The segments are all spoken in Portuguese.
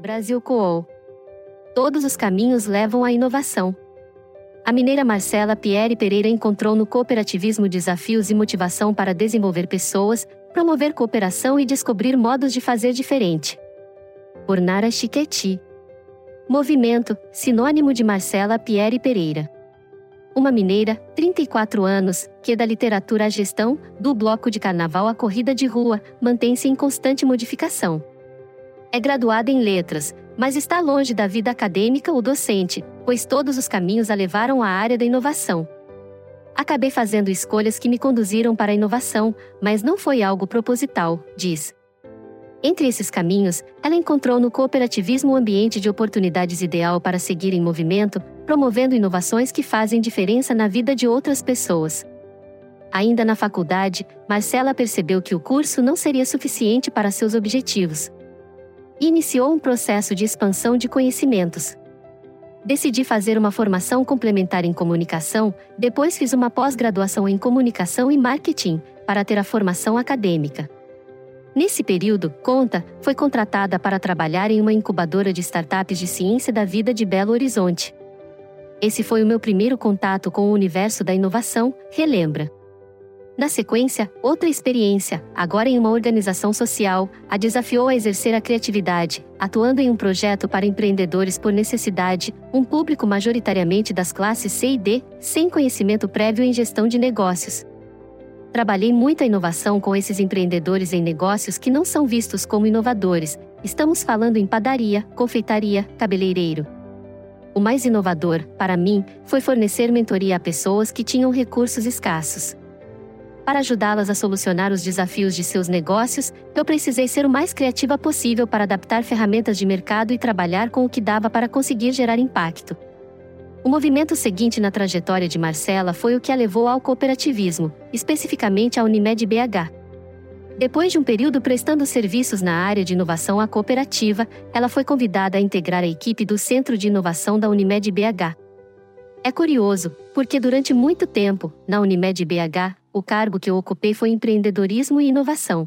Brasil Cool. Todos os caminhos levam à inovação. A mineira Marcela Pierre Pereira encontrou no cooperativismo desafios e motivação para desenvolver pessoas, promover cooperação e descobrir modos de fazer diferente. Por Nara Chiquetti. Movimento, sinônimo de Marcela Pierre Pereira. Uma mineira, 34 anos, que da literatura à gestão, do bloco de carnaval à corrida de rua, mantém-se em constante modificação. É graduada em letras, mas está longe da vida acadêmica ou docente, pois todos os caminhos a levaram à área da inovação. Acabei fazendo escolhas que me conduziram para a inovação, mas não foi algo proposital, diz. Entre esses caminhos, ela encontrou no cooperativismo um ambiente de oportunidades ideal para seguir em movimento, promovendo inovações que fazem diferença na vida de outras pessoas. Ainda na faculdade, Marcela percebeu que o curso não seria suficiente para seus objetivos. Iniciou um processo de expansão de conhecimentos. Decidi fazer uma formação complementar em comunicação, depois fiz uma pós-graduação em comunicação e marketing, para ter a formação acadêmica. Nesse período, Conta foi contratada para trabalhar em uma incubadora de startups de ciência da vida de Belo Horizonte. Esse foi o meu primeiro contato com o universo da inovação, relembra. Na sequência, outra experiência, agora em uma organização social, a desafiou a exercer a criatividade, atuando em um projeto para empreendedores por necessidade, um público majoritariamente das classes C e D, sem conhecimento prévio em gestão de negócios. Trabalhei muito a inovação com esses empreendedores em negócios que não são vistos como inovadores. Estamos falando em padaria, confeitaria, cabeleireiro. O mais inovador, para mim, foi fornecer mentoria a pessoas que tinham recursos escassos. Para ajudá-las a solucionar os desafios de seus negócios, eu precisei ser o mais criativa possível para adaptar ferramentas de mercado e trabalhar com o que dava para conseguir gerar impacto. O movimento seguinte na trajetória de Marcela foi o que a levou ao cooperativismo, especificamente à Unimed BH. Depois de um período prestando serviços na área de inovação à cooperativa, ela foi convidada a integrar a equipe do Centro de Inovação da Unimed BH. É curioso, porque durante muito tempo, na Unimed BH, o cargo que eu ocupei foi empreendedorismo e inovação.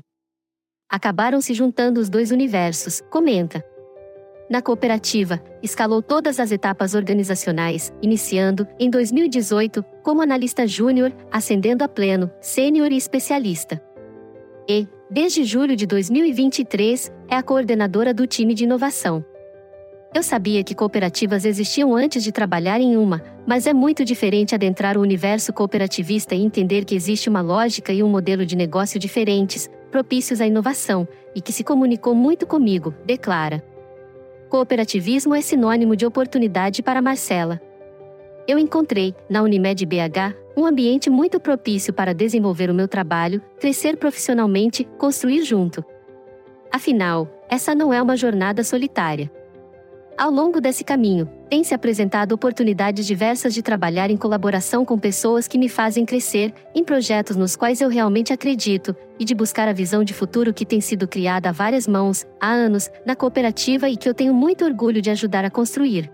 Acabaram se juntando os dois universos, comenta. Na cooperativa, escalou todas as etapas organizacionais, iniciando, em 2018, como analista júnior, ascendendo a pleno, sênior e especialista. E, desde julho de 2023, é a coordenadora do time de inovação. Eu sabia que cooperativas existiam antes de trabalhar em uma, mas é muito diferente adentrar o universo cooperativista e entender que existe uma lógica e um modelo de negócio diferentes, propícios à inovação, e que se comunicou muito comigo, declara. Cooperativismo é sinônimo de oportunidade para Marcela. Eu encontrei, na Unimed BH, um ambiente muito propício para desenvolver o meu trabalho, crescer profissionalmente, construir junto. Afinal, essa não é uma jornada solitária. Ao longo desse caminho, tem se apresentado oportunidades diversas de trabalhar em colaboração com pessoas que me fazem crescer, em projetos nos quais eu realmente acredito, e de buscar a visão de futuro que tem sido criada a várias mãos, há anos, na cooperativa e que eu tenho muito orgulho de ajudar a construir.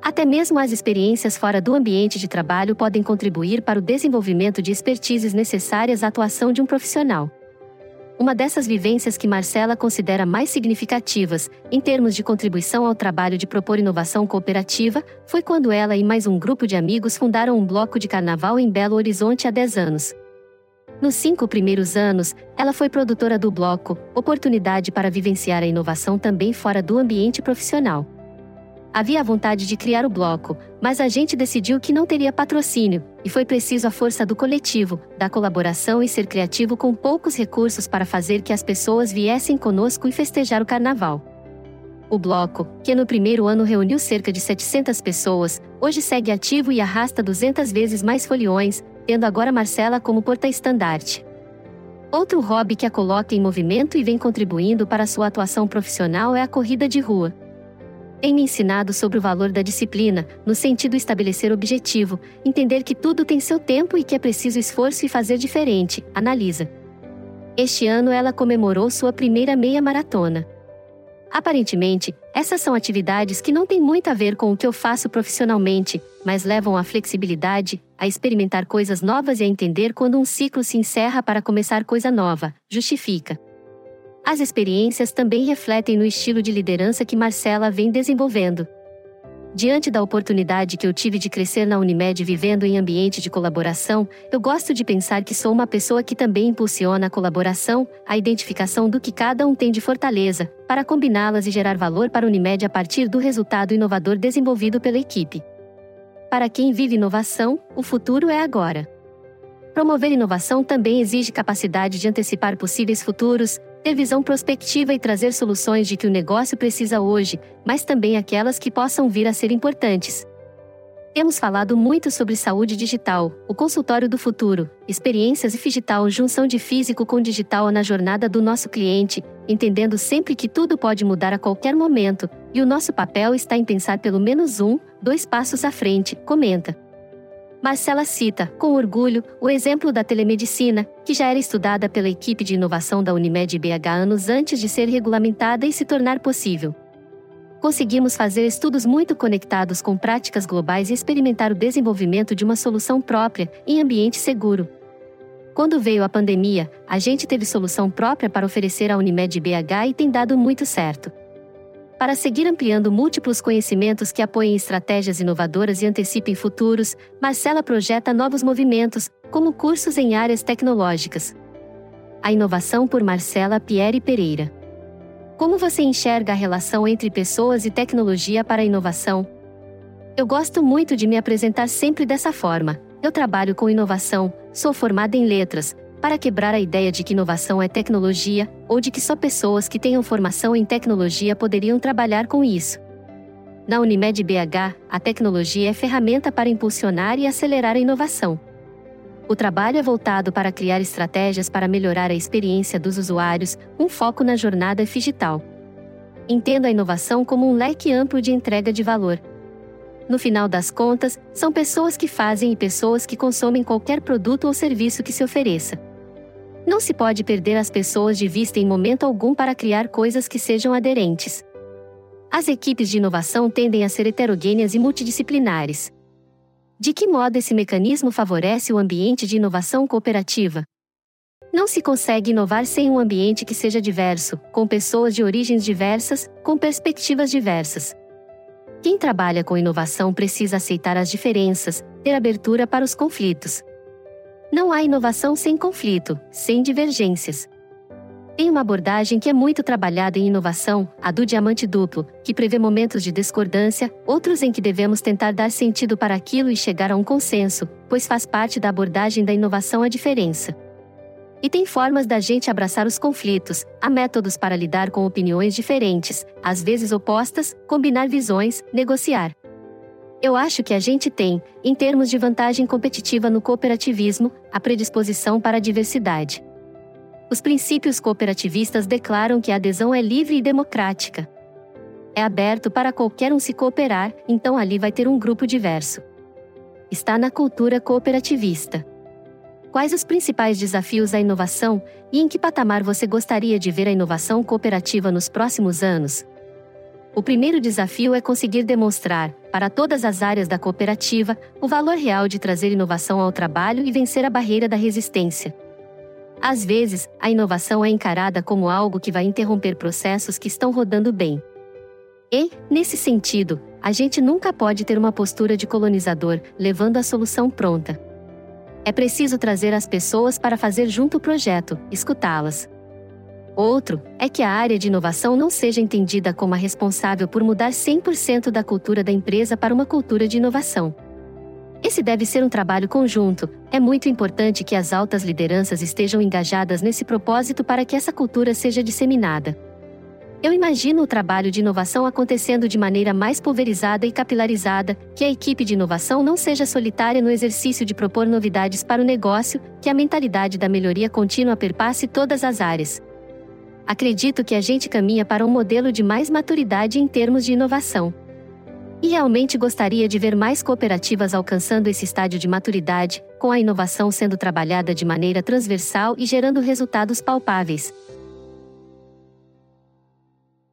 Até mesmo as experiências fora do ambiente de trabalho podem contribuir para o desenvolvimento de expertises necessárias à atuação de um profissional. Uma dessas vivências que Marcela considera mais significativas, em termos de contribuição ao trabalho de propor inovação cooperativa, foi quando ela e mais um grupo de amigos fundaram um bloco de carnaval em Belo Horizonte há 10 anos. Nos cinco primeiros anos, ela foi produtora do bloco, oportunidade para vivenciar a inovação também fora do ambiente profissional. Havia vontade de criar o bloco, mas a gente decidiu que não teria patrocínio, e foi preciso a força do coletivo, da colaboração e ser criativo com poucos recursos para fazer que as pessoas viessem conosco e festejar o carnaval. O bloco, que no primeiro ano reuniu cerca de 700 pessoas, hoje segue ativo e arrasta 200 vezes mais foliões, tendo agora Marcela como porta-estandarte. Outro hobby que a coloca em movimento e vem contribuindo para sua atuação profissional é a corrida de rua tem me ensinado sobre o valor da disciplina, no sentido estabelecer objetivo, entender que tudo tem seu tempo e que é preciso esforço e fazer diferente, analisa. Este ano ela comemorou sua primeira meia maratona. Aparentemente, essas são atividades que não têm muito a ver com o que eu faço profissionalmente, mas levam à flexibilidade, a experimentar coisas novas e a entender quando um ciclo se encerra para começar coisa nova, justifica. As experiências também refletem no estilo de liderança que Marcela vem desenvolvendo. Diante da oportunidade que eu tive de crescer na Unimed vivendo em ambiente de colaboração, eu gosto de pensar que sou uma pessoa que também impulsiona a colaboração, a identificação do que cada um tem de fortaleza, para combiná-las e gerar valor para a Unimed a partir do resultado inovador desenvolvido pela equipe. Para quem vive inovação, o futuro é agora. Promover inovação também exige capacidade de antecipar possíveis futuros, ter visão prospectiva e trazer soluções de que o negócio precisa hoje, mas também aquelas que possam vir a ser importantes. Temos falado muito sobre saúde digital, o consultório do futuro, experiências e digital, junção de físico com digital na jornada do nosso cliente, entendendo sempre que tudo pode mudar a qualquer momento, e o nosso papel está em pensar pelo menos um, dois passos à frente, comenta. Marcela cita, com orgulho, o exemplo da telemedicina, que já era estudada pela equipe de inovação da Unimed BH anos antes de ser regulamentada e se tornar possível. Conseguimos fazer estudos muito conectados com práticas globais e experimentar o desenvolvimento de uma solução própria, em ambiente seguro. Quando veio a pandemia, a gente teve solução própria para oferecer à Unimed BH e tem dado muito certo. Para seguir ampliando múltiplos conhecimentos que apoiem estratégias inovadoras e antecipem futuros, Marcela projeta novos movimentos, como cursos em áreas tecnológicas. A inovação por Marcela Pierre Pereira. Como você enxerga a relação entre pessoas e tecnologia para a inovação? Eu gosto muito de me apresentar sempre dessa forma. Eu trabalho com inovação, sou formada em letras, para quebrar a ideia de que inovação é tecnologia, ou de que só pessoas que tenham formação em tecnologia poderiam trabalhar com isso. Na Unimed BH, a tecnologia é ferramenta para impulsionar e acelerar a inovação. O trabalho é voltado para criar estratégias para melhorar a experiência dos usuários, um foco na jornada digital. Entendo a inovação como um leque amplo de entrega de valor. No final das contas, são pessoas que fazem e pessoas que consomem qualquer produto ou serviço que se ofereça. Não se pode perder as pessoas de vista em momento algum para criar coisas que sejam aderentes. As equipes de inovação tendem a ser heterogêneas e multidisciplinares. De que modo esse mecanismo favorece o ambiente de inovação cooperativa? Não se consegue inovar sem um ambiente que seja diverso, com pessoas de origens diversas, com perspectivas diversas. Quem trabalha com inovação precisa aceitar as diferenças, ter abertura para os conflitos. Não há inovação sem conflito, sem divergências. Tem uma abordagem que é muito trabalhada em inovação, a do diamante duplo, que prevê momentos de discordância, outros em que devemos tentar dar sentido para aquilo e chegar a um consenso, pois faz parte da abordagem da inovação a diferença. E tem formas da gente abraçar os conflitos, há métodos para lidar com opiniões diferentes, às vezes opostas, combinar visões, negociar. Eu acho que a gente tem, em termos de vantagem competitiva no cooperativismo, a predisposição para a diversidade. Os princípios cooperativistas declaram que a adesão é livre e democrática. É aberto para qualquer um se cooperar, então ali vai ter um grupo diverso. Está na cultura cooperativista. Quais os principais desafios à inovação e em que patamar você gostaria de ver a inovação cooperativa nos próximos anos? O primeiro desafio é conseguir demonstrar, para todas as áreas da cooperativa, o valor real de trazer inovação ao trabalho e vencer a barreira da resistência. Às vezes, a inovação é encarada como algo que vai interromper processos que estão rodando bem. E, nesse sentido, a gente nunca pode ter uma postura de colonizador, levando a solução pronta. É preciso trazer as pessoas para fazer junto o projeto, escutá-las. Outro é que a área de inovação não seja entendida como a responsável por mudar 100% da cultura da empresa para uma cultura de inovação. Esse deve ser um trabalho conjunto. É muito importante que as altas lideranças estejam engajadas nesse propósito para que essa cultura seja disseminada. Eu imagino o trabalho de inovação acontecendo de maneira mais pulverizada e capilarizada, que a equipe de inovação não seja solitária no exercício de propor novidades para o negócio, que a mentalidade da melhoria contínua perpasse todas as áreas acredito que a gente caminha para um modelo de mais maturidade em termos de inovação. E realmente gostaria de ver mais cooperativas alcançando esse estágio de maturidade, com a inovação sendo trabalhada de maneira transversal e gerando resultados palpáveis.